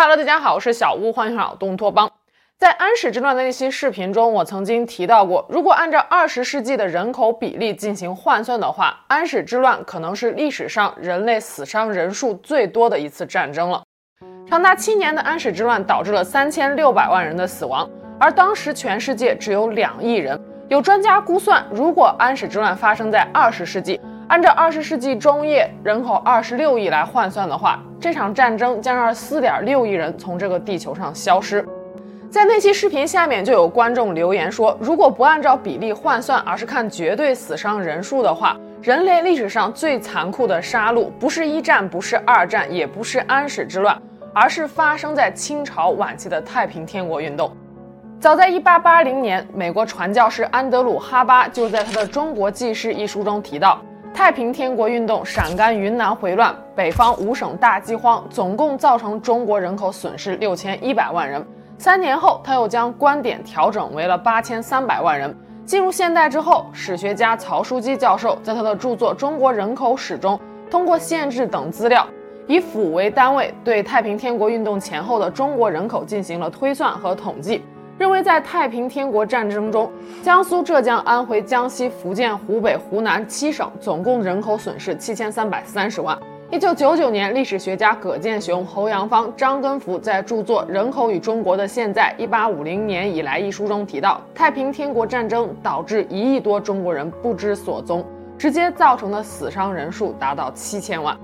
Hello，大家好，我是小屋，欢迎来到东托邦。在安史之乱的那期视频中，我曾经提到过，如果按照二十世纪的人口比例进行换算的话，安史之乱可能是历史上人类死伤人数最多的一次战争了。长达七年的安史之乱导致了三千六百万人的死亡，而当时全世界只有两亿人。有专家估算，如果安史之乱发生在二十世纪，按照二十世纪中叶人口二十六亿来换算的话，这场战争将让四点六亿人从这个地球上消失。在那期视频下面就有观众留言说，如果不按照比例换算，而是看绝对死伤人数的话，人类历史上最残酷的杀戮不是一战，不是二战，也不是安史之乱，而是发生在清朝晚期的太平天国运动。早在1880年，美国传教士安德鲁·哈巴就在他的《中国纪事》一书中提到。太平天国运动陕甘云南回乱，北方五省大饥荒，总共造成中国人口损失六千一百万人。三年后，他又将观点调整为了八千三百万人。进入现代之后，史学家曹书记教授在他的著作《中国人口史》中，通过县志等资料，以府为单位，对太平天国运动前后的中国人口进行了推算和统计。认为在太平天国战争中，江苏、浙江、安徽、江西、福建、湖北、湖南七省总共人口损失七千三百三十万。一九九九年，历史学家葛剑雄、侯阳芳、张根福在著作《人口与中国的现在（一八五零年以来）》一书中提到，太平天国战争导致一亿多中国人不知所踪，直接造成的死伤人数达到七千万。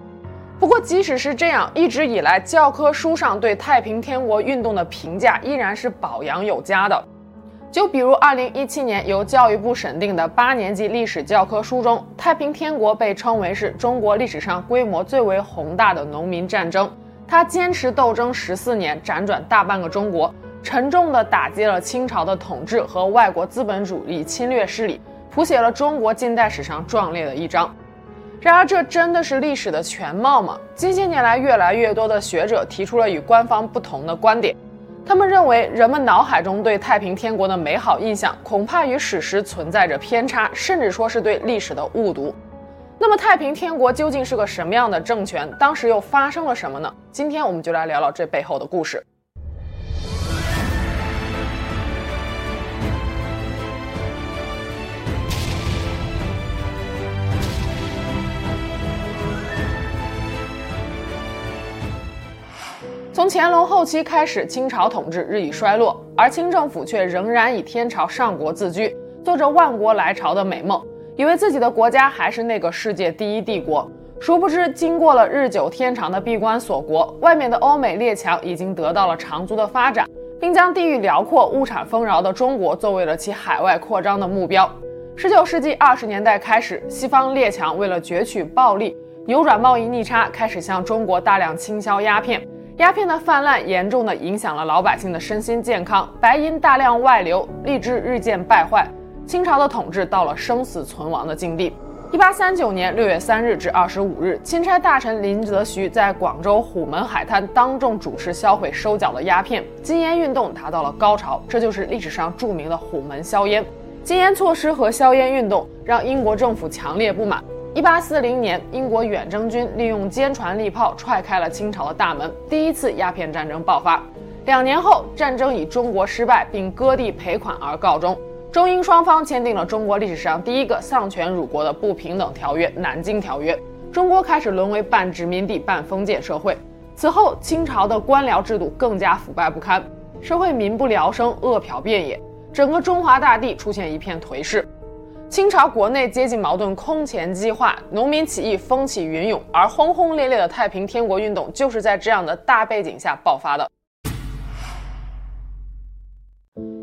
不过，即使是这样，一直以来教科书上对太平天国运动的评价依然是褒扬有加的。就比如2017年由教育部审定的八年级历史教科书中，太平天国被称为是中国历史上规模最为宏大的农民战争。他坚持斗争十四年，辗转大半个中国，沉重地打击了清朝的统治和外国资本主义侵略势力，谱写了中国近代史上壮烈的一章。然而，这真的是历史的全貌吗？近些年来，越来越多的学者提出了与官方不同的观点。他们认为，人们脑海中对太平天国的美好印象，恐怕与史实存在着偏差，甚至说是对历史的误读。那么，太平天国究竟是个什么样的政权？当时又发生了什么呢？今天我们就来聊聊这背后的故事。从乾隆后期开始，清朝统治日益衰落，而清政府却仍然以天朝上国自居，做着万国来朝的美梦，以为自己的国家还是那个世界第一帝国。殊不知，经过了日久天长的闭关锁国，外面的欧美列强已经得到了长足的发展，并将地域辽阔、物产丰饶的中国作为了其海外扩张的目标。十九世纪二十年代开始，西方列强为了攫取暴利，扭转贸易逆差，开始向中国大量倾销鸦片。鸦片的泛滥严重地影响了老百姓的身心健康，白银大量外流，吏治日渐败坏，清朝的统治到了生死存亡的境地。一八三九年六月三日至二十五日，钦差大臣林则徐在广州虎门海滩当众主持销毁收缴的鸦片，禁烟运动达到了高潮，这就是历史上著名的虎门销烟。禁烟措施和销烟运动让英国政府强烈不满。一八四零年，英国远征军利用坚船利炮踹开了清朝的大门，第一次鸦片战争爆发。两年后，战争以中国失败并割地赔款而告终。中英双方签订了中国历史上第一个丧权辱国的不平等条约——《南京条约》。中国开始沦为半殖民地半封建社会。此后，清朝的官僚制度更加腐败不堪，社会民不聊生，饿殍遍野，整个中华大地出现一片颓势。清朝国内阶级矛盾空前激化，农民起义风起云涌，而轰轰烈烈的太平天国运动就是在这样的大背景下爆发的。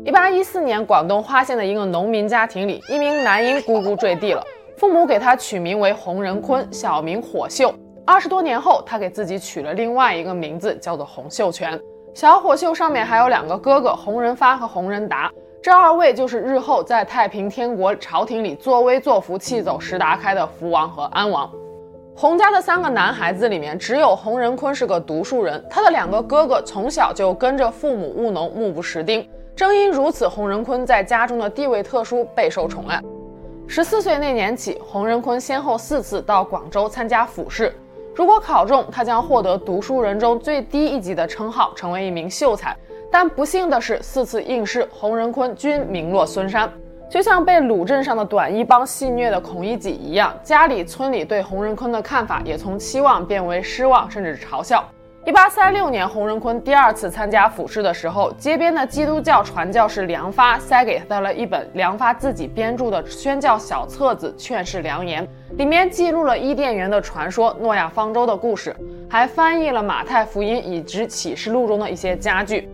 一八一四年，广东花县的一个农民家庭里，一名男婴咕咕坠地了，父母给他取名为洪仁坤，小名火秀。二十多年后，他给自己取了另外一个名字，叫做洪秀全。小火秀上面还有两个哥哥，洪仁发和洪仁达。这二位就是日后在太平天国朝廷里作威作福、气走石达开的福王和安王。洪家的三个男孩子里面，只有洪仁坤是个读书人，他的两个哥哥从小就跟着父母务农，目不识丁。正因如此，洪仁坤在家中的地位特殊，备受宠爱。十四岁那年起，洪仁坤先后四次到广州参加府试。如果考中，他将获得读书人中最低一级的称号，成为一名秀才。但不幸的是，四次应试，洪仁坤均名落孙山。就像被鲁镇上的短衣帮戏谑的孔乙己一样，家里村里对洪仁坤的看法也从期望变为失望，甚至嘲笑。一八三六年，洪仁坤第二次参加府试的时候，街边的基督教传教士梁发塞给他了一本梁发自己编著的宣教小册子《劝世良言》，里面记录了伊甸园的传说、诺亚方舟的故事，还翻译了马太福音以及启示录中的一些佳句。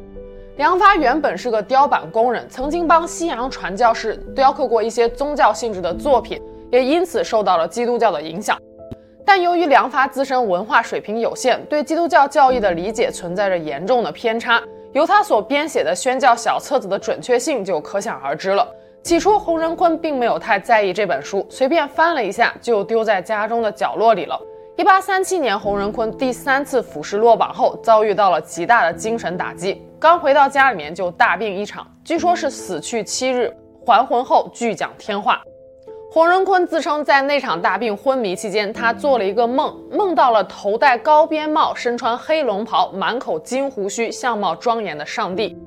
梁发原本是个雕版工人，曾经帮西洋传教士雕刻过一些宗教性质的作品，也因此受到了基督教的影响。但由于梁发自身文化水平有限，对基督教教义的理解存在着严重的偏差，由他所编写的宣教小册子的准确性就可想而知了。起初，洪仁坤并没有太在意这本书，随便翻了一下就丢在家中的角落里了。一八三七年，洪仁坤第三次府试落榜后，遭遇到了极大的精神打击，刚回到家里面就大病一场，据说是死去七日，还魂后巨讲天话。洪仁坤自称，在那场大病昏迷期间，他做了一个梦，梦到了头戴高边帽、身穿黑龙袍、满口金胡须、相貌庄严的上帝。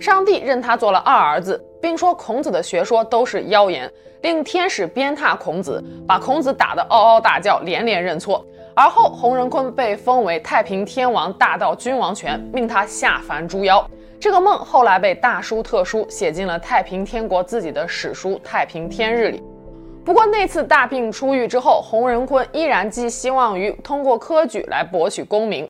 上帝认他做了二儿子，并说孔子的学说都是妖言，令天使鞭挞孔子，把孔子打得嗷嗷大叫，连连认错。而后，洪仁坤被封为太平天王、大道君王权，命他下凡捉妖。这个梦后来被大书特书写进了太平天国自己的史书《太平天日》里。不过那次大病初愈之后，洪仁坤依然寄希望于通过科举来博取功名。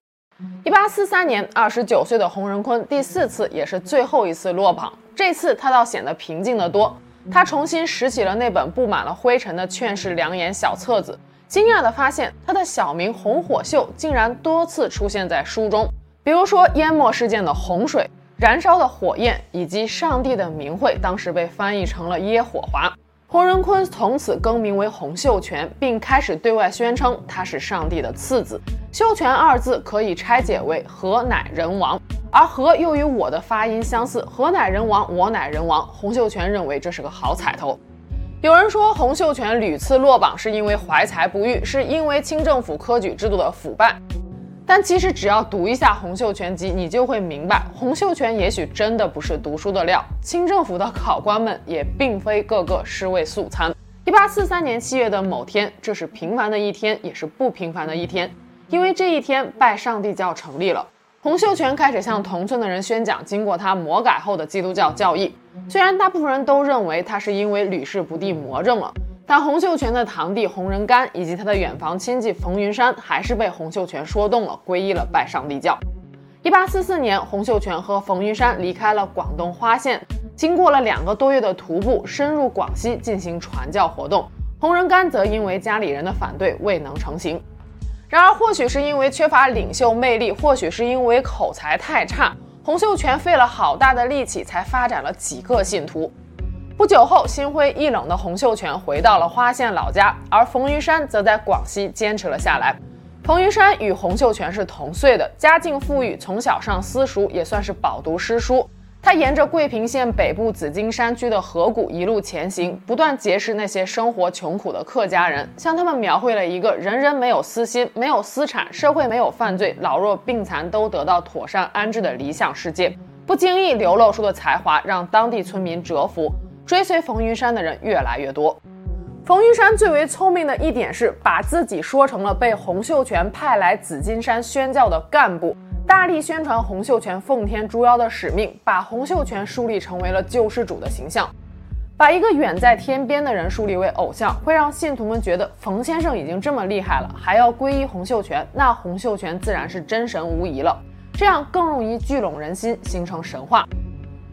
一八四三年，二十九岁的洪仁坤第四次也是最后一次落榜，这次他倒显得平静得多。他重新拾起了那本布满了灰尘的《劝世良言》小册子，惊讶地发现他的小名红火秀竟然多次出现在书中，比如说淹没事件的洪水、燃烧的火焰以及上帝的名讳，当时被翻译成了耶火华。洪仁坤从此更名为洪秀全，并开始对外宣称他是上帝的次子。秀全二字可以拆解为何乃人王，而何又与我的发音相似，何乃人王，我乃人王。洪秀全认为这是个好彩头。有人说洪秀全屡次落榜是因为怀才不遇，是因为清政府科举制度的腐败。但其实只要读一下《洪秀全集》，你就会明白，洪秀全也许真的不是读书的料。清政府的考官们也并非个个尸位素餐。一八四三年七月的某天，这是平凡的一天，也是不平凡的一天，因为这一天拜上帝教成立了。洪秀全开始向同村的人宣讲经过他魔改后的基督教教义，虽然大部分人都认为他是因为屡试不第魔怔了。但洪秀全的堂弟洪仁玕以及他的远房亲戚冯云山还是被洪秀全说动了，皈依了拜上帝教。一八四四年，洪秀全和冯云山离开了广东花县，经过了两个多月的徒步，深入广西进行传教活动。洪仁玕则因为家里人的反对未能成行。然而，或许是因为缺乏领袖魅力，或许是因为口才太差，洪秀全费了好大的力气才发展了几个信徒。不久后，心灰意冷的洪秀全回到了花县老家，而冯云山则在广西坚持了下来。冯云山与洪秀全是同岁的，家境富裕，从小上私塾，也算是饱读诗书。他沿着桂平县北部紫金山区的河谷一路前行，不断结识那些生活穷苦的客家人，向他们描绘了一个人人没有私心、没有私产、社会没有犯罪、老弱病残都得到妥善安置的理想世界。不经意流露出的才华，让当地村民折服。追随冯云山的人越来越多。冯云山最为聪明的一点是，把自己说成了被洪秀全派来紫金山宣教的干部，大力宣传洪秀全奉天诛妖的使命，把洪秀全树立成为了救世主的形象。把一个远在天边的人树立为偶像，会让信徒们觉得冯先生已经这么厉害了，还要皈依洪秀全，那洪秀全自然是真神无疑了。这样更容易聚拢人心，形成神话。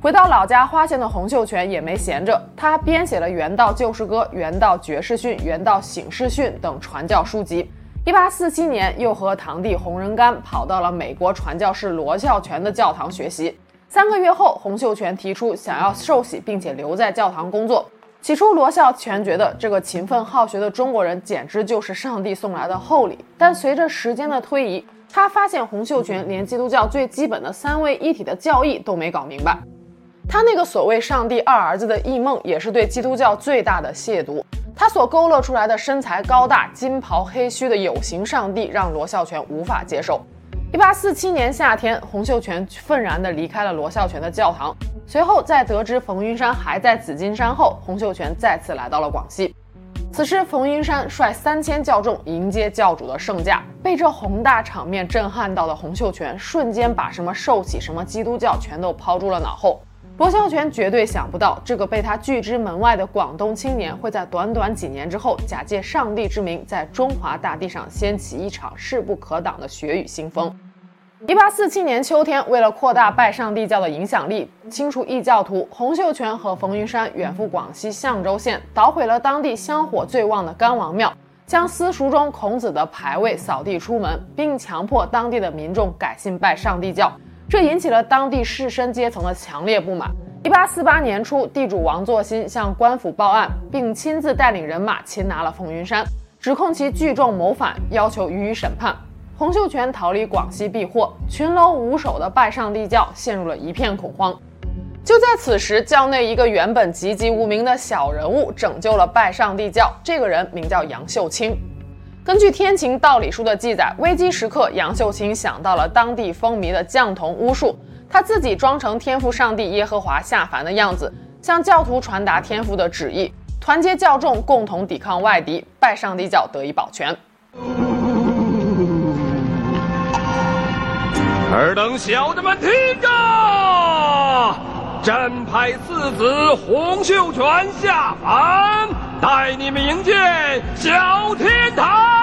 回到老家花县的洪秀全也没闲着，他编写了《原道救世歌》《原道绝世训》《原道醒世训》等传教书籍。一八四七年，又和堂弟洪仁玕跑到了美国传教士罗孝全的教堂学习。三个月后，洪秀全提出想要受洗，并且留在教堂工作。起初，罗孝全觉得这个勤奋好学的中国人简直就是上帝送来的厚礼。但随着时间的推移，他发现洪秀全连基督教最基本的三位一体的教义都没搞明白。他那个所谓“上帝二儿子”的异梦，也是对基督教最大的亵渎。他所勾勒出来的身材高大、金袍黑须的有形上帝，让罗孝全无法接受。一八四七年夏天，洪秀全愤然地离开了罗孝全的教堂。随后，在得知冯云山还在紫金山后，洪秀全再次来到了广西。此时，冯云山率三千教众迎接教主的圣驾，被这宏大场面震撼到的洪秀全，瞬间把什么受洗、什么基督教全都抛诸了脑后。罗孝全绝对想不到，这个被他拒之门外的广东青年，会在短短几年之后，假借上帝之名，在中华大地上掀起一场势不可挡的血雨腥风。一八四七年秋天，为了扩大拜上帝教的影响力，清除异教徒，洪秀全和冯云山远赴广西象州县，捣毁了当地香火最旺的甘王庙，将私塾中孔子的牌位扫地出门，并强迫当地的民众改信拜上帝教。这引起了当地士绅阶层的强烈不满。一八四八年初，地主王作新向官府报案，并亲自带领人马擒拿了冯云山，指控其聚众谋反，要求予以审判。洪秀全逃离广西避祸，群龙无首的拜上帝教陷入了一片恐慌。就在此时，教内一个原本籍籍无名的小人物拯救了拜上帝教，这个人名叫杨秀清。根据《天晴道理书》的记载，危机时刻，杨秀清想到了当地风靡的降童巫术，他自己装成天父上帝耶和华下凡的样子，向教徒传达天父的旨意，团结教众，共同抵抗外敌，拜上帝教得以保全。尔等小的们听着，朕派四子洪秀全下凡，带你们迎见小天堂。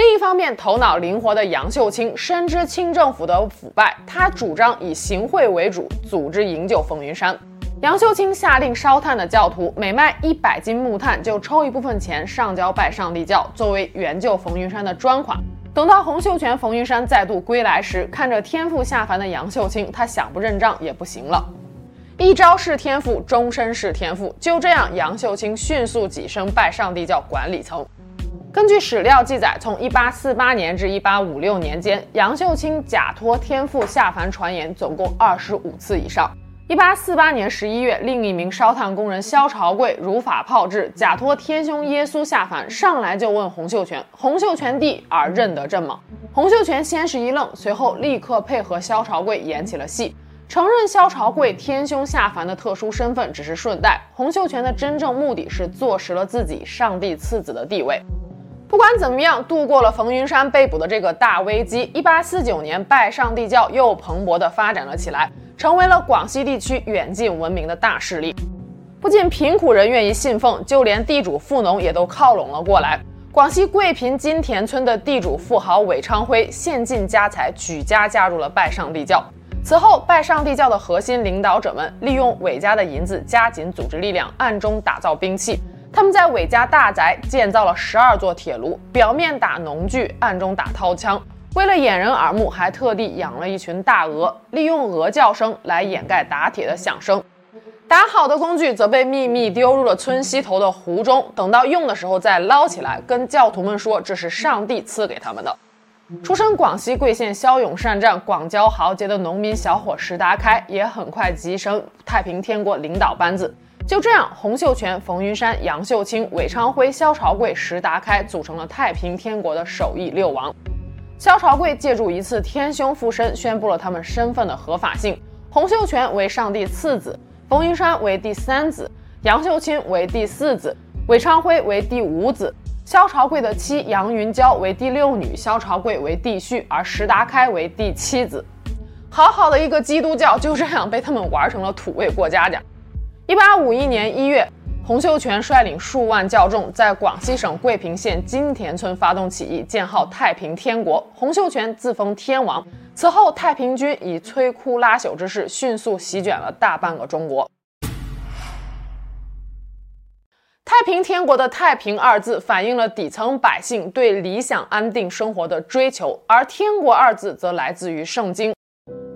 另一方面，头脑灵活的杨秀清深知清政府的腐败，他主张以行贿为主，组织营救冯云山。杨秀清下令烧炭的教徒每卖一百斤木炭，就抽一部分钱上交拜上帝教，作为援救冯云山的专款。等到洪秀全、冯云山再度归来时，看着天父下凡的杨秀清，他想不认账也不行了。一朝是天父，终身是天父。就这样，杨秀清迅速跻身拜上帝教管理层。根据史料记载，从1848年至1856年间，杨秀清假托天父下凡传言总共二十五次以上。1848年11月，另一名烧炭工人萧朝贵如法炮制，假托天兄耶稣下凡，上来就问洪秀全：“洪秀全弟儿认得朕吗？”洪秀全先是一愣，随后立刻配合萧朝贵演起了戏，承认萧朝贵天兄下凡的特殊身份只是顺带，洪秀全的真正目的是坐实了自己上帝次子的地位。不管怎么样，度过了冯云山被捕的这个大危机。一八四九年，拜上帝教又蓬勃地发展了起来，成为了广西地区远近闻名的大势力。不仅贫苦人愿意信奉，就连地主富农也都靠拢了过来。广西桂平金田村的地主富豪韦昌辉献尽家财，举家加入了拜上帝教。此后，拜上帝教的核心领导者们利用韦家的银子，加紧组织力量，暗中打造兵器。他们在韦家大宅建造了十二座铁炉，表面打农具，暗中打掏枪。为了掩人耳目，还特地养了一群大鹅，利用鹅叫声来掩盖打铁的响声。打好的工具则被秘密丢入了村西头的湖中，等到用的时候再捞起来，跟教徒们说这是上帝赐给他们的。出身广西桂县骁勇善战、广交豪杰的农民小伙石达开，也很快跻升太平天国领导班子。就这样，洪秀全、冯云山、杨秀清、韦昌辉、萧朝贵、石达开组成了太平天国的首义六王。萧朝贵借助一次天兄附身，宣布了他们身份的合法性。洪秀全为上帝次子，冯云山为第三子，杨秀清为第四子，韦昌辉为第五子，萧朝贵的妻杨云娇为第六女，萧朝贵为弟婿，而石达开为第七子。好好的一个基督教，就这样被他们玩成了土味过家家。一八五一年一月，洪秀全率领数万教众在广西省桂平县金田村发动起义，建号太平天国。洪秀全自封天王。此后，太平军以摧枯拉朽之势迅速席卷了大半个中国。太平天国的“太平”二字反映了底层百姓对理想安定生活的追求，而“天国”二字则来自于圣经。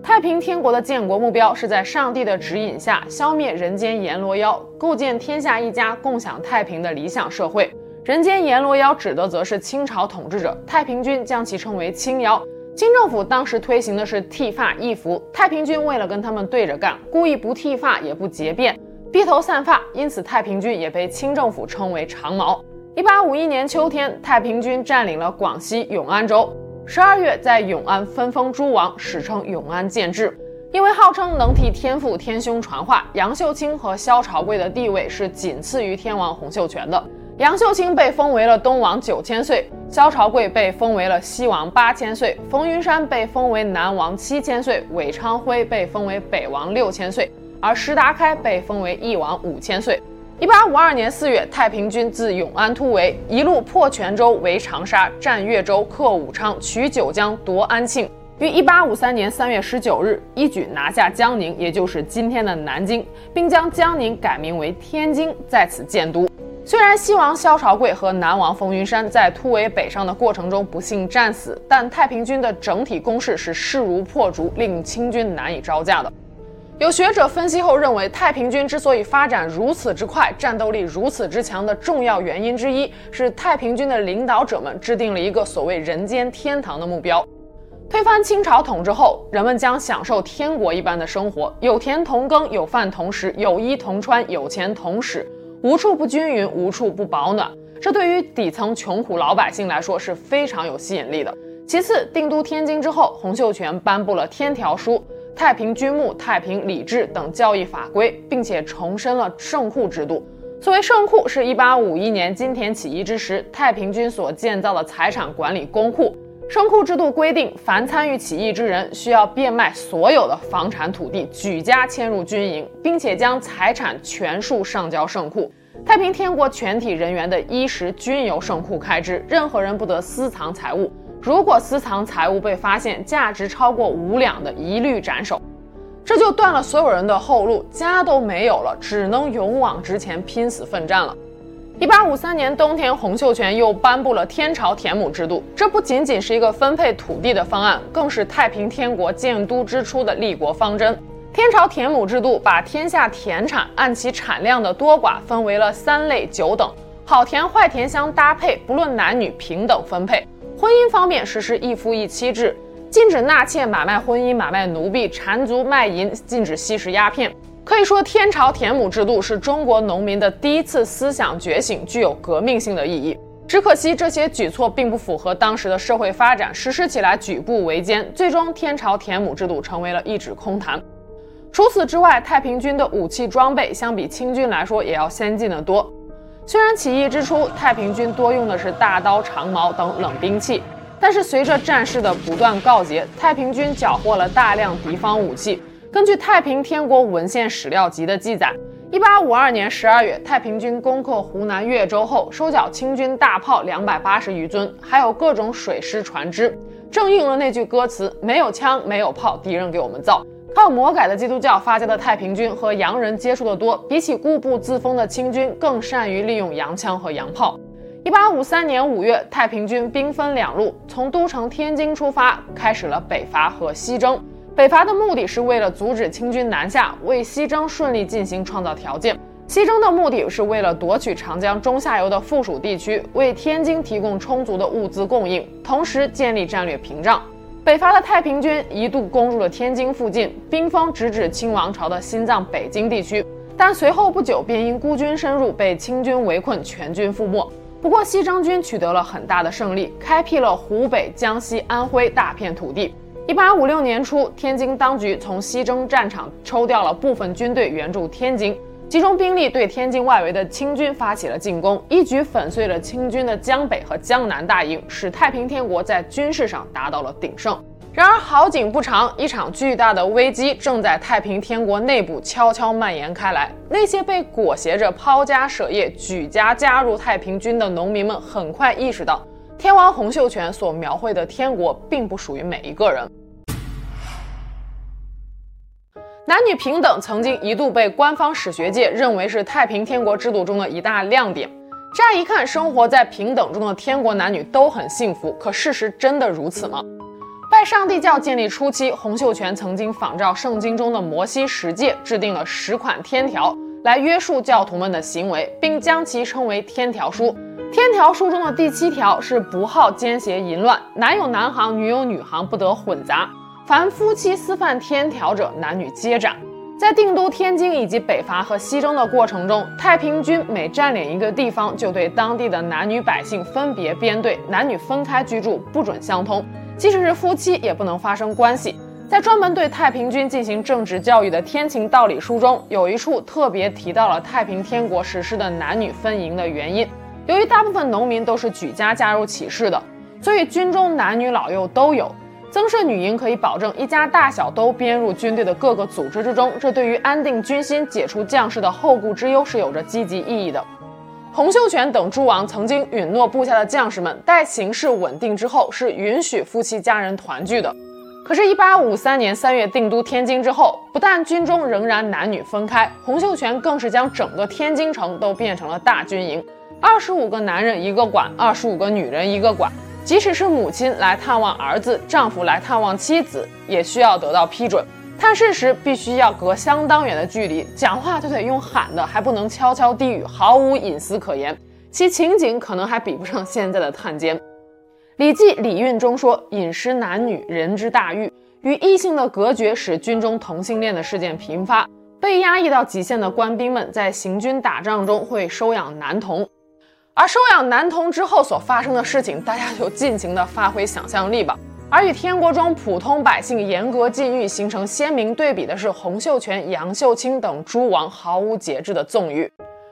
太平天国的建国目标是在上帝的指引下消灭人间阎罗妖，构建天下一家共享太平的理想社会。人间阎罗妖指的则是清朝统治者，太平军将其称为清妖。清政府当时推行的是剃发易服，太平军为了跟他们对着干，故意不剃发也不结辫，披头散发，因此太平军也被清政府称为长毛。一八五一年秋天，太平军占领了广西永安州。十二月，在永安分封诸王，史称永安建制。因为号称能替天父天兄传话，杨秀清和萧朝贵的地位是仅次于天王洪秀全的。杨秀清被封为了东王九千岁，萧朝贵被封为了西王八千岁，冯云山被封为南王七千岁，韦昌辉被封为北王六千岁，而石达开被封为翼王五千岁。一八五二年四月，太平军自永安突围，一路破泉州、围长沙、占越州、克武昌、取九江、夺安庆。于一八五三年三月十九日，一举拿下江宁，也就是今天的南京，并将江宁改名为天津，在此建都。虽然西王萧朝贵和南王冯云山在突围北上的过程中不幸战死，但太平军的整体攻势是势如破竹，令清军难以招架的。有学者分析后认为，太平军之所以发展如此之快，战斗力如此之强的重要原因之一是太平军的领导者们制定了一个所谓“人间天堂”的目标。推翻清朝统治后，人们将享受天国一般的生活，有田同耕，有饭同食，有衣同穿，有钱同使。无处不均匀，无处不保暖，这对于底层穷苦老百姓来说是非常有吸引力的。其次，定都天津之后，洪秀全颁布了《天条书》、太平军务、太平礼制等教义法规，并且重申了圣库制度。所谓圣库，是一八五一年金田起义之时，太平军所建造的财产管理公库。圣库制度规定，凡参与起义之人，需要变卖所有的房产土地，举家迁入军营，并且将财产全数上交圣库。太平天国全体人员的衣食均由圣库开支，任何人不得私藏财物。如果私藏财物被发现，价值超过五两的，一律斩首。这就断了所有人的后路，家都没有了，只能勇往直前，拼死奋战了。一八五三年冬天，洪秀全又颁布了天朝田亩制度。这不仅仅是一个分配土地的方案，更是太平天国建都之初的立国方针。天朝田亩制度把天下田产按其产量的多寡分为了三类九等，好田坏田相搭配，不论男女平等分配。婚姻方面实施一夫一妻制，禁止纳妾、买卖婚姻、买卖奴婢、缠足卖淫，禁止吸食鸦片。可以说，天朝田亩制度是中国农民的第一次思想觉醒，具有革命性的意义。只可惜，这些举措并不符合当时的社会发展，实施起来举步维艰，最终天朝田亩制度成为了一纸空谈。除此之外，太平军的武器装备相比清军来说也要先进得多。虽然起义之初，太平军多用的是大刀、长矛等冷兵器，但是随着战事的不断告捷，太平军缴获了大量敌方武器。根据《太平天国文献史料集》的记载，一八五二年十二月，太平军攻克湖南越州后，收缴清军大炮两百八十余尊，还有各种水师船只，正应了那句歌词：“没有枪，没有炮，敌人给我们造。”靠魔改的基督教发家的太平军和洋人接触的多，比起固步自封的清军，更善于利用洋枪和洋炮。一八五三年五月，太平军兵分两路，从都城天津出发，开始了北伐和西征。北伐的目的是为了阻止清军南下，为西征顺利进行创造条件；西征的目的是为了夺取长江中下游的附属地区，为天津提供充足的物资供应，同时建立战略屏障。北伐的太平军一度攻入了天津附近，兵锋直指清王朝的心脏北京地区，但随后不久便因孤军深入被清军围困，全军覆没。不过西征军取得了很大的胜利，开辟了湖北、江西、安徽大片土地。一八五六年初，天津当局从西征战场抽调了部分军队援助天津，集中兵力对天津外围的清军发起了进攻，一举粉碎了清军的江北和江南大营，使太平天国在军事上达到了鼎盛。然而好景不长，一场巨大的危机正在太平天国内部悄悄蔓延开来。那些被裹挟着抛家舍业、举家加入太平军的农民们，很快意识到。天王洪秀全所描绘的天国，并不属于每一个人。男女平等曾经一度被官方史学界认为是太平天国制度中的一大亮点。乍一看，生活在平等中的天国男女都很幸福，可事实真的如此吗？拜上帝教建立初期，洪秀全曾经仿照圣经中的摩西十诫，制定了十款天条来约束教徒们的行为，并将其称为《天条书》。天条书中的第七条是不好奸邪淫乱，男有男行，女有女行，不得混杂。凡夫妻私犯天条者，男女皆斩。在定都天津以及北伐和西征的过程中，太平军每占领一个地方，就对当地的男女百姓分别编队，男女分开居住，不准相通，即使是夫妻也不能发生关系。在专门对太平军进行政治教育的《天晴道理书》中，有一处特别提到了太平天国实施的男女分营的原因。由于大部分农民都是举家加入起事的，所以军中男女老幼都有。增设女营可以保证一家大小都编入军队的各个组织之中，这对于安定军心、解除将士的后顾之忧是有着积极意义的。洪秀全等诸王曾经允诺部下的将士们，待形势稳定之后，是允许夫妻家人团聚的。可是，一八五三年三月定都天津之后，不但军中仍然男女分开，洪秀全更是将整个天津城都变成了大军营，二十五个男人一个馆，二十五个女人一个馆。即使是母亲来探望儿子，丈夫来探望妻子，也需要得到批准。探视时必须要隔相当远的距离，讲话就得用喊的，还不能悄悄低语，毫无隐私可言。其情景可能还比不上现在的探监。《礼记·礼运》中说：“饮食男女，人之大欲。”与异性的隔绝使军中同性恋的事件频发。被压抑到极限的官兵们在行军打仗中会收养男童。而收养男童之后所发生的事情，大家就尽情的发挥想象力吧。而与天国中普通百姓严格禁欲形成鲜明对比的是，洪秀全、杨秀清等诸王毫无节制的纵欲。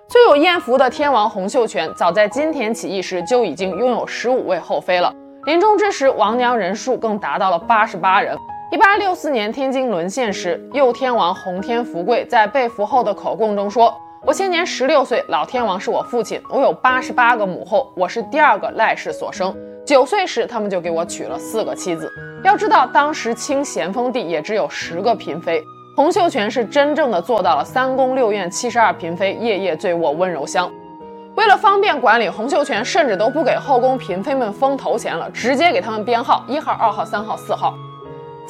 最有艳福的天王洪秀全，早在金田起义时就已经拥有十五位后妃了，临终之时，王娘人数更达到了八十八人。一八六四年天津沦陷时，右天王洪天福贵在被俘后的口供中说。我现年十六岁，老天王是我父亲。我有八十八个母后，我是第二个赖氏所生。九岁时，他们就给我娶了四个妻子。要知道，当时清咸丰帝也只有十个嫔妃，洪秀全是真正的做到了三宫六院七十二嫔妃，夜夜醉卧温柔乡。为了方便管理，洪秀全甚至都不给后宫嫔妃们封头衔了，直接给他们编号：一号、二号、三号、四号。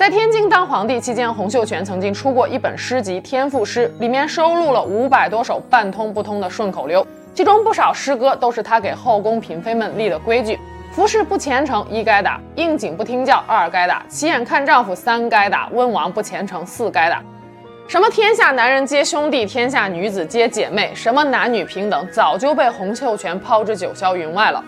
在天津当皇帝期间，洪秀全曾经出过一本诗集《天赋诗》，里面收录了五百多首半通不通的顺口溜，其中不少诗歌都是他给后宫嫔妃们立的规矩：服侍不虔诚，一该打；应景不听教，二该打；起眼看丈夫，三该打；温王不虔诚，四该打。什么天下男人皆兄弟，天下女子皆姐妹，什么男女平等，早就被洪秀全抛之九霄云外了。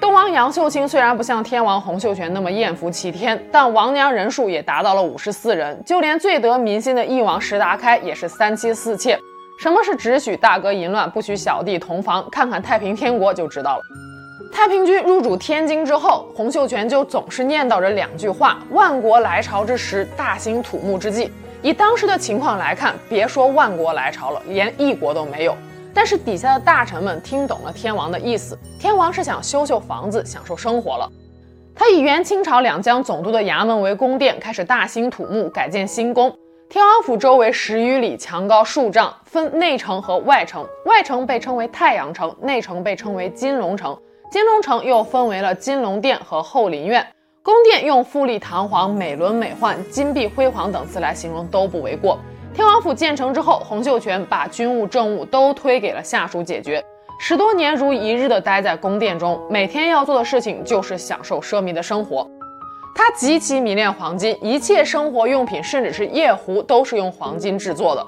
东王杨秀清虽然不像天王洪秀全那么艳福齐天，但王娘人数也达到了五十四人。就连最得民心的翼王石达开也是三妻四妾。什么是只许大哥淫乱，不许小弟同房？看看太平天国就知道了。太平军入主天津之后，洪秀全就总是念叨着两句话：“万国来朝之时，大兴土木之际。”以当时的情况来看，别说万国来朝了，连一国都没有。但是底下的大臣们听懂了天王的意思，天王是想修修房子，享受生活了。他以元清朝两江总督的衙门为宫殿，开始大兴土木，改建新宫。天王府周围十余里，墙高数丈，分内城和外城。外城被称为太阳城，内城被称为金龙城。金龙城又分为了金龙殿和后林院。宫殿用富丽堂皇、美轮美奂、金碧辉煌等词来形容都不为过。天王府建成之后，洪秀全把军务政务都推给了下属解决，十多年如一日的待在宫殿中，每天要做的事情就是享受奢靡的生活。他极其迷恋黄金，一切生活用品，甚至是夜壶，都是用黄金制作的。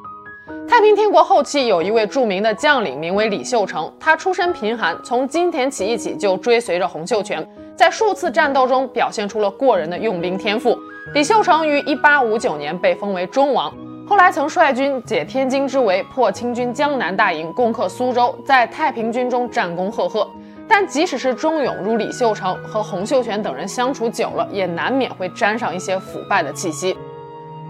太平天国后期有一位著名的将领，名为李秀成，他出身贫寒，从金田起义起就追随着洪秀全，在数次战斗中表现出了过人的用兵天赋。李秀成于一八五九年被封为忠王。后来曾率军解天津之围，破清军江南大营，攻克苏州，在太平军中战功赫赫。但即使是忠勇如李秀成和洪秀全等人相处久了，也难免会沾上一些腐败的气息。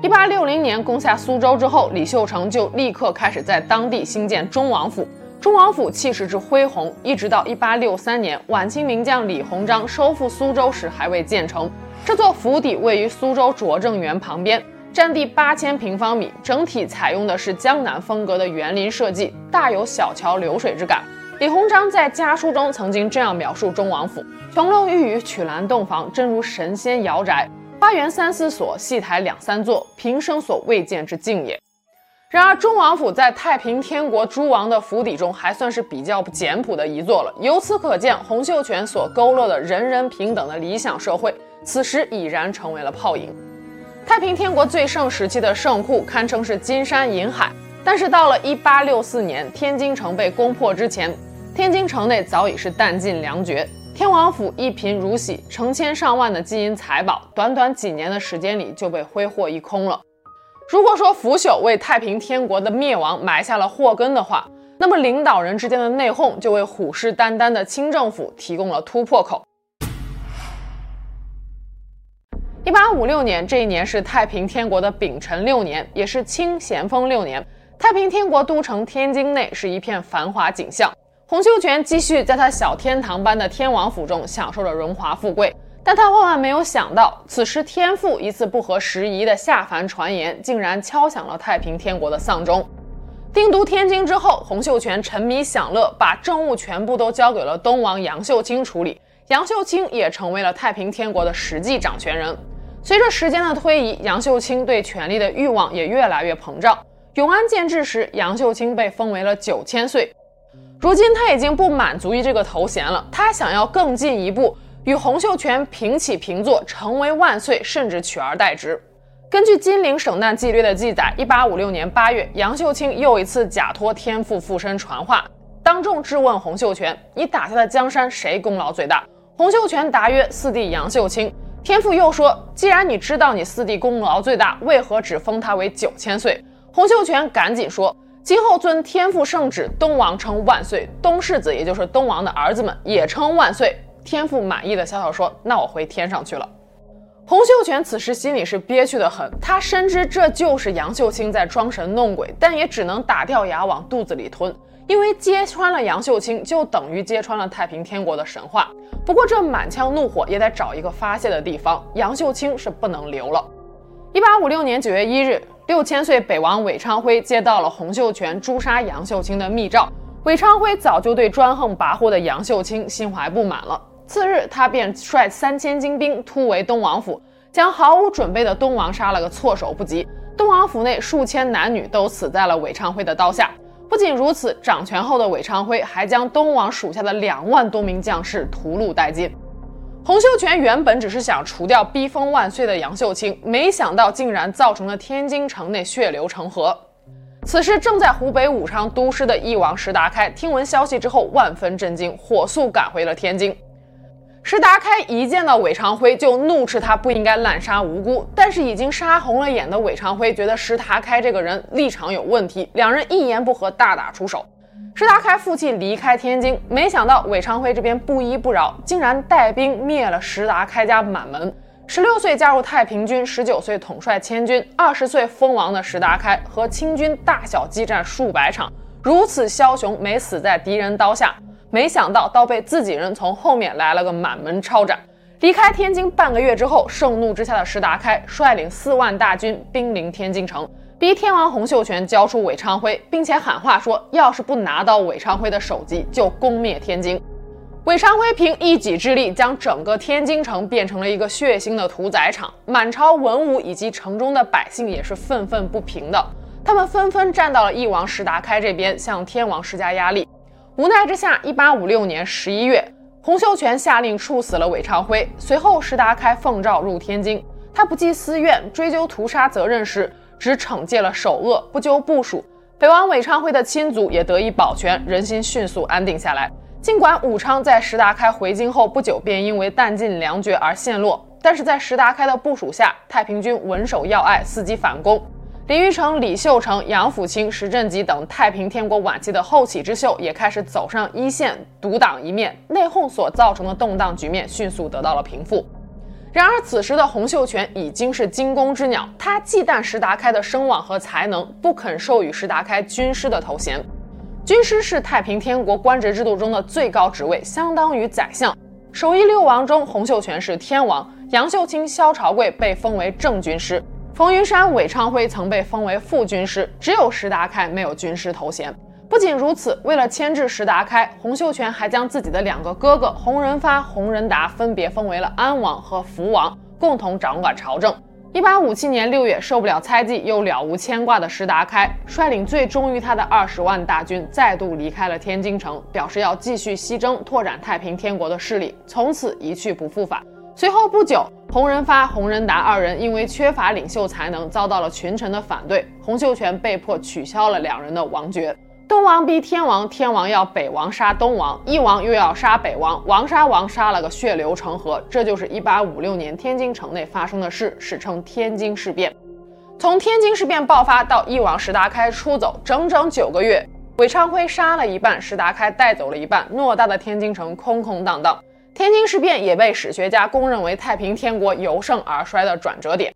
一八六零年攻下苏州之后，李秀成就立刻开始在当地兴建忠王府。忠王府气势之恢宏，一直到一八六三年，晚清名将李鸿章收复苏州时还未建成。这座府邸位于苏州拙政园旁边。占地八千平方米，整体采用的是江南风格的园林设计，大有小桥流水之感。李鸿章在家书中曾经这样描述忠王府：琼楼玉宇，曲栏洞房，真如神仙瑶宅。花园三四所，戏台两三座，平生所未见之境也。然而，忠王府在太平天国诸王的府邸中还算是比较简朴的一座了。由此可见，洪秀全所勾勒的人人平等的理想社会，此时已然成为了泡影。太平天国最盛时期的圣库堪称是金山银海。但是到了一八六四年，天津城被攻破之前，天津城内早已是弹尽粮绝，天王府一贫如洗，成千上万的金银财宝，短短几年的时间里就被挥霍一空了。如果说腐朽为太平天国的灭亡埋下了祸根的话，那么领导人之间的内讧就为虎视眈眈的清政府提供了突破口。一八五六年这一年是太平天国的丙辰六年，也是清咸丰六年。太平天国都城天津内是一片繁华景象，洪秀全继续在他小天堂般的天王府中享受着荣华富贵。但他万万没有想到，此时天父一次不合时宜的下凡传言，竟然敲响了太平天国的丧钟。定都天津之后，洪秀全沉迷享乐，把政务全部都交给了东王杨秀清处理。杨秀清也成为了太平天国的实际掌权人。随着时间的推移，杨秀清对权力的欲望也越来越膨胀。永安建制时，杨秀清被封为了九千岁。如今他已经不满足于这个头衔了，他想要更进一步，与洪秀全平起平坐，成为万岁，甚至取而代之。根据《金陵省难纪略》的记载，一八五六年八月，杨秀清又一次假托天父附身传话，当众质问洪秀全：“你打下的江山，谁功劳最大？”洪秀全答曰：“四弟杨秀清。”天父又说：“既然你知道你四弟功劳最大，为何只封他为九千岁？”洪秀全赶紧说：“今后遵天父圣旨，东王称万岁，东世子也就是东王的儿子们也称万岁。”天父满意的笑笑说：“那我回天上去了。”洪秀全此时心里是憋屈的很，他深知这就是杨秀清在装神弄鬼，但也只能打掉牙往肚子里吞，因为揭穿了杨秀清，就等于揭穿了太平天国的神话。不过这满腔怒火也得找一个发泄的地方，杨秀清是不能留了。一八五六年九月一日。六千岁北王韦昌辉接到了洪秀全诛杀杨秀清的密诏。韦昌辉早就对专横跋扈的杨秀清心怀不满了。次日，他便率三千精兵突围东王府，将毫无准备的东王杀了个措手不及。东王府内数千男女都死在了韦昌辉的刀下。不仅如此，掌权后的韦昌辉还将东王属下的两万多名将士屠戮殆尽。洪秀全原本只是想除掉逼封万岁的杨秀清，没想到竟然造成了天津城内血流成河。此时正在湖北武昌督师的翼王石达开听闻消息之后，万分震惊，火速赶回了天津。石达开一见到韦昌辉就怒斥他不应该滥杀无辜，但是已经杀红了眼的韦昌辉觉得石达开这个人立场有问题，两人一言不合大打出手。石达开负气离开天津，没想到韦昌辉这边不依不饶，竟然带兵灭了石达开家满门。十六岁加入太平军，十九岁统帅千军，二十岁封王的石达开和清军大小激战数百场，如此枭雄，没死在敌人刀下。没想到倒被自己人从后面来了个满门抄斩。离开天津半个月之后，盛怒之下的石达开率领四万大军兵临天津城。逼天王洪秀全交出韦昌辉，并且喊话说，要是不拿到韦昌辉的首级，就攻灭天津。韦昌辉凭一己之力，将整个天津城变成了一个血腥的屠宰场。满朝文武以及城中的百姓也是愤愤不平的，他们纷纷站到了翼王石达开这边，向天王施加压力。无奈之下，一八五六年十一月，洪秀全下令处死了韦昌辉。随后，石达开奉诏入天津，他不计私怨，追究屠杀责任时，只惩戒了首恶，不究部属。北王韦昌辉的亲族也得以保全，人心迅速安定下来。尽管武昌在石达开回京后不久便因为弹尽粮绝而陷落，但是在石达开的部署下，太平军稳守要隘，伺机反攻。李玉成、李秀成、杨辅清、石振吉等太平天国晚期的后起之秀也开始走上一线，独当一面。内讧所造成的动荡局面迅速得到了平复。然而，此时的洪秀全已经是惊弓之鸟，他忌惮石达开的声望和才能，不肯授予石达开军师的头衔。军师是太平天国官职制度中的最高职位，相当于宰相。首义六王中，洪秀全是天王，杨秀清、萧朝贵被封为正军师，冯云山、韦昌辉曾被封为副军师，只有石达开没有军师头衔。不仅如此，为了牵制石达开，洪秀全还将自己的两个哥哥洪仁发、洪仁达分别封为了安王和福王，共同掌管朝政。一八五七年六月，受不了猜忌又了无牵挂的石达开，率领最忠于他的二十万大军，再度离开了天津城，表示要继续西征，拓展太平天国的势力，从此一去不复返。随后不久，洪仁发、洪仁达二人因为缺乏领袖才能，遭到了群臣的反对，洪秀全被迫取消了两人的王爵。东王逼天王，天王要北王杀东王，义王又要杀北王，王杀王杀了个血流成河。这就是一八五六年天津城内发生的事，史称天津事变。从天津事变爆发到义王石达开出走，整整九个月。韦昌辉杀了一半，石达开带走了一半，偌大的天津城空空荡荡。天津事变也被史学家公认为太平天国由盛而衰的转折点。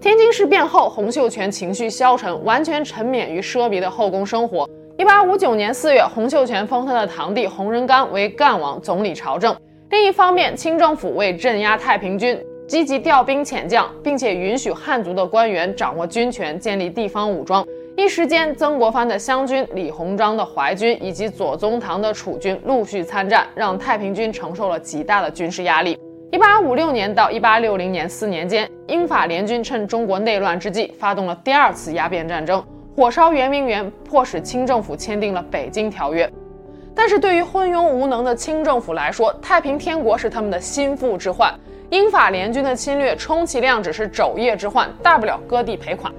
天津事变后，洪秀全情绪消沉，完全沉湎于奢靡的后宫生活。一八五九年四月，洪秀全封他的堂弟洪仁玕为干王，总理朝政。另一方面，清政府为镇压太平军，积极调兵遣将，并且允许汉族的官员掌握军权，建立地方武装。一时间，曾国藩的湘军、李鸿章的淮军以及左宗棠的楚军陆续参战，让太平军承受了极大的军事压力。一八五六年到一八六零年四年间，英法联军趁中国内乱之际，发动了第二次鸦片战争，火烧圆明园，迫使清政府签订了《北京条约》。但是对于昏庸无能的清政府来说，太平天国是他们的心腹之患，英法联军的侵略充其量只是肘腋之患，大不了割地赔款。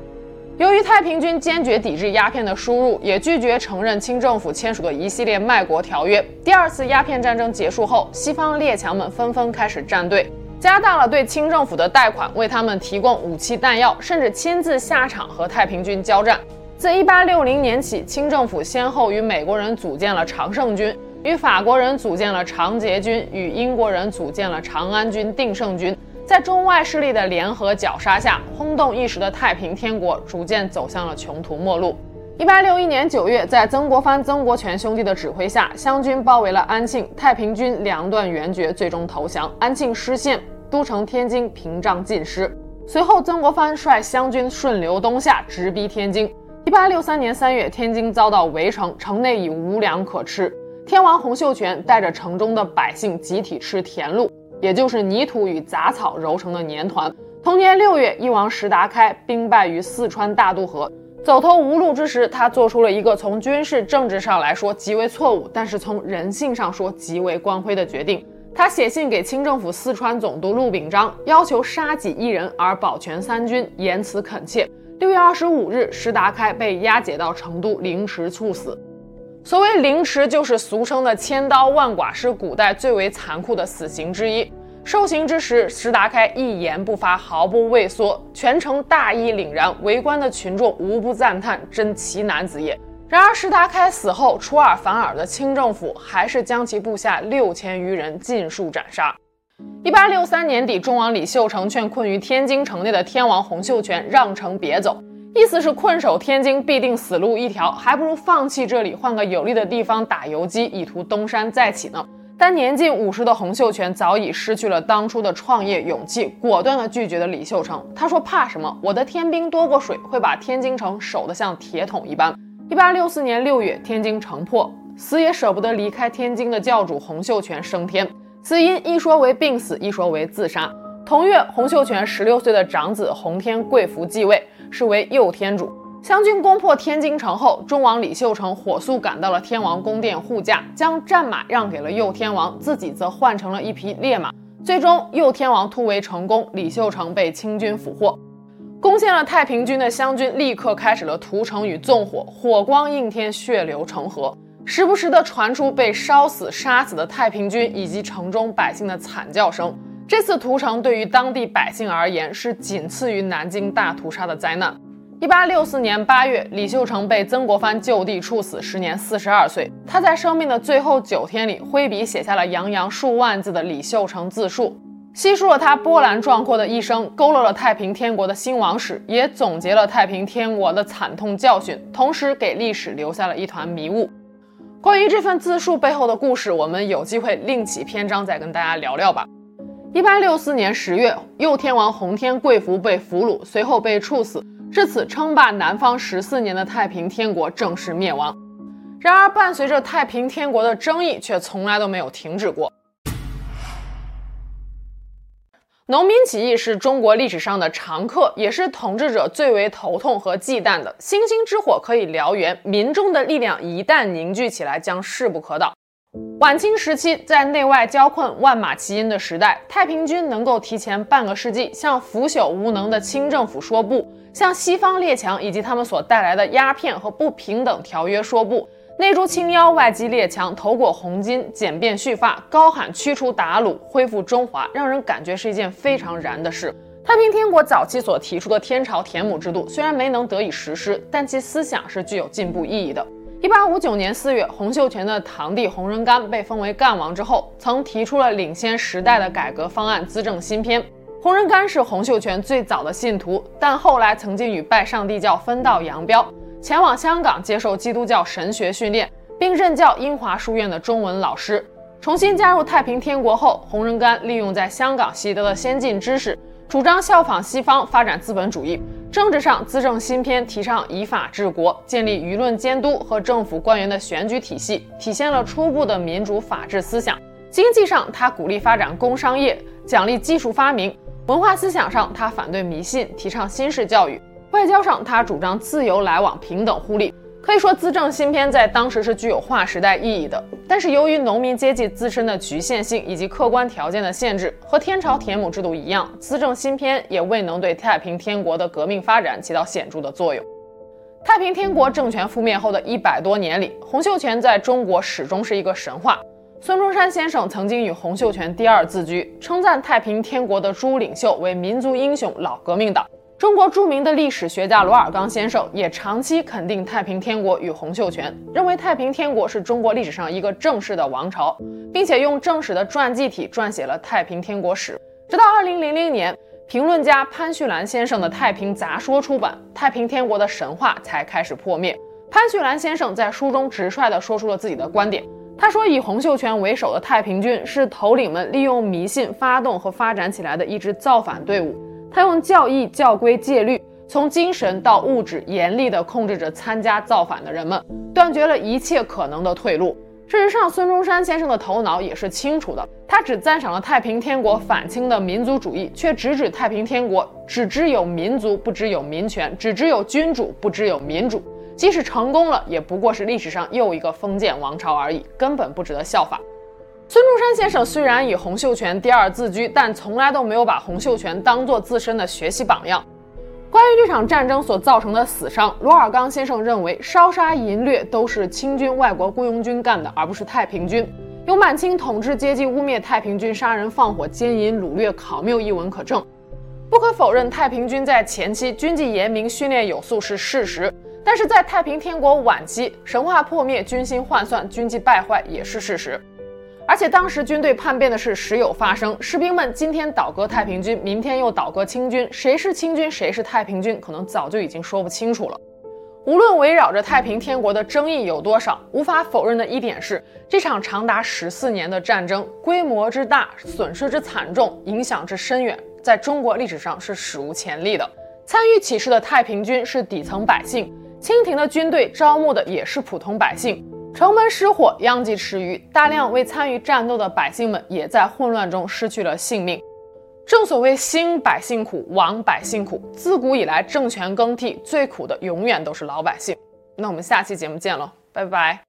由于太平军坚决抵制鸦片的输入，也拒绝承认清政府签署的一系列卖国条约。第二次鸦片战争结束后，西方列强们纷纷开始站队，加大了对清政府的贷款，为他们提供武器弹药，甚至亲自下场和太平军交战。自1860年起，清政府先后与美国人组建了常胜军，与法国人组建了常捷军，与英国人组建了长安军、定胜军。在中外势力的联合绞杀下，轰动一时的太平天国逐渐走向了穷途末路。一八六一年九月，在曾国藩、曾国荃兄弟的指挥下，湘军包围了安庆，太平军两断援绝，最终投降。安庆失陷，都城天津屏障尽失。随后，曾国藩率湘军顺流东下，直逼天津。一八六三年三月，天津遭到围城，城内已无粮可吃。天王洪秀全带着城中的百姓集体吃田禄。也就是泥土与杂草揉成的粘团。同年六月，义王石达开兵败于四川大渡河，走投无路之时，他做出了一个从军事政治上来说极为错误，但是从人性上说极为光辉的决定。他写信给清政府四川总督陆秉章，要求杀己一人而保全三军，言辞恳切。六月二十五日，石达开被押解到成都凌迟处死。所谓凌迟，就是俗称的千刀万剐，是古代最为残酷的死刑之一。受刑之时，石达开一言不发，毫不畏缩，全程大义凛然，围观的群众无不赞叹：“真奇男子也。”然而，石达开死后，出尔反尔的清政府还是将其部下六千余人尽数斩杀。一八六三年底，忠王李秀成劝困于天津城内的天王洪秀全让城别走。意思是困守天津必定死路一条，还不如放弃这里，换个有利的地方打游击，以图东山再起呢。但年近五十的洪秀全早已失去了当初的创业勇气，果断地拒绝了李秀成。他说：“怕什么？我的天兵多过水，会把天津城守得像铁桶一般。”一八六四年六月，天津城破，死也舍不得离开天津的教主洪秀全升天，死因一说为病死，一说为自杀。同月，洪秀全十六岁的长子洪天贵福继位。是为右天主。湘军攻破天津城后，忠王李秀成火速赶到了天王宫殿护驾，将战马让给了右天王，自己则换成了一匹烈马。最终，右天王突围成功，李秀成被清军俘获。攻陷了太平军的湘军立刻开始了屠城与纵火，火光映天，血流成河，时不时地传出被烧死、杀死的太平军以及城中百姓的惨叫声。这次屠城对于当地百姓而言是仅次于南京大屠杀的灾难。一八六四年八月，李秀成被曾国藩就地处死，时年四十二岁。他在生命的最后九天里，挥笔写下了洋洋数万字的《李秀成自述》，细述了他波澜壮阔的一生，勾勒了太平天国的兴亡史，也总结了太平天国的惨痛教训，同时给历史留下了一团迷雾。关于这份自述背后的故事，我们有机会另起篇章再跟大家聊聊吧。一八六四年十月，右天王洪天贵福被俘虏，随后被处死。至此，称霸南方十四年的太平天国正式灭亡。然而，伴随着太平天国的争议，却从来都没有停止过。农民起义是中国历史上的常客，也是统治者最为头痛和忌惮的。星星之火可以燎原，民众的力量一旦凝聚起来，将势不可挡。晚清时期，在内外交困、万马齐喑的时代，太平军能够提前半个世纪向腐朽无能的清政府说不，向西方列强以及他们所带来的鸦片和不平等条约说不，内诛清妖，外击列强，头裹红巾，简便蓄发，高喊驱除鞑虏，恢复中华，让人感觉是一件非常燃的事。太平天国早期所提出的天朝田亩制度虽然没能得以实施，但其思想是具有进步意义的。一八五九年四月，洪秀全的堂弟洪仁玕被封为干王之后，曾提出了领先时代的改革方案《资政新篇》。洪仁玕是洪秀全最早的信徒，但后来曾经与拜上帝教分道扬镳，前往香港接受基督教神学训练，并任教英华书院的中文老师。重新加入太平天国后，洪仁玕利用在香港习得的先进知识，主张效仿西方发展资本主义。政治上，资政新篇提倡以法治国，建立舆论监督和政府官员的选举体系，体现了初步的民主法治思想。经济上，他鼓励发展工商业，奖励技术发明；文化思想上，他反对迷信，提倡新式教育；外交上，他主张自由来往、平等互利。可以说，资政新篇在当时是具有划时代意义的。但是，由于农民阶级自身的局限性以及客观条件的限制，和天朝田亩制度一样，资政新篇也未能对太平天国的革命发展起到显著的作用。太平天国政权覆灭后的一百多年里，洪秀全在中国始终是一个神话。孙中山先生曾经与洪秀全第二自居，称赞太平天国的诸领袖为民族英雄、老革命党。中国著名的历史学家罗尔纲先生也长期肯定太平天国与洪秀全，认为太平天国是中国历史上一个正式的王朝，并且用正史的传记体撰写了《太平天国史》。直到二零零零年，评论家潘旭兰先生的《太平杂说》出版，太平天国的神话才开始破灭。潘旭兰先生在书中直率地说出了自己的观点，他说：“以洪秀全为首的太平军是头领们利用迷信发动和发展起来的一支造反队伍。”他用教义、教规、戒律，从精神到物质，严厉地控制着参加造反的人们，断绝了一切可能的退路。事实上，孙中山先生的头脑也是清楚的，他只赞赏了太平天国反清的民族主义，却直指太平天国只知有民族，不知有民权；只知有君主，不知有民主。即使成功了，也不过是历史上又一个封建王朝而已，根本不值得效法。孙中山先生虽然以洪秀全第二自居，但从来都没有把洪秀全当做自身的学习榜样。关于这场战争所造成的死伤，罗尔纲先生认为，烧杀淫掠都是清军外国雇佣军干的，而不是太平军。有满清统治阶级污蔑太平军杀人放火、奸淫掳掠、考谬一文可证。不可否认，太平军在前期军纪严明、训练有素是事实，但是在太平天国晚期，神话破灭、军心涣散、军纪败坏也是事实。而且当时军队叛变的事时有发生，士兵们今天倒戈太平军，明天又倒戈清军，谁是清军，谁是太平军，可能早就已经说不清楚了。无论围绕着太平天国的争议有多少，无法否认的一点是，这场长达十四年的战争，规模之大，损失之惨重，影响之深远，在中国历史上是史无前例的。参与起事的太平军是底层百姓，清廷的军队招募的也是普通百姓。城门失火，殃及池鱼，大量未参与战斗的百姓们也在混乱中失去了性命。正所谓兴百姓苦，亡百姓苦。自古以来，政权更替最苦的永远都是老百姓。那我们下期节目见喽，拜拜。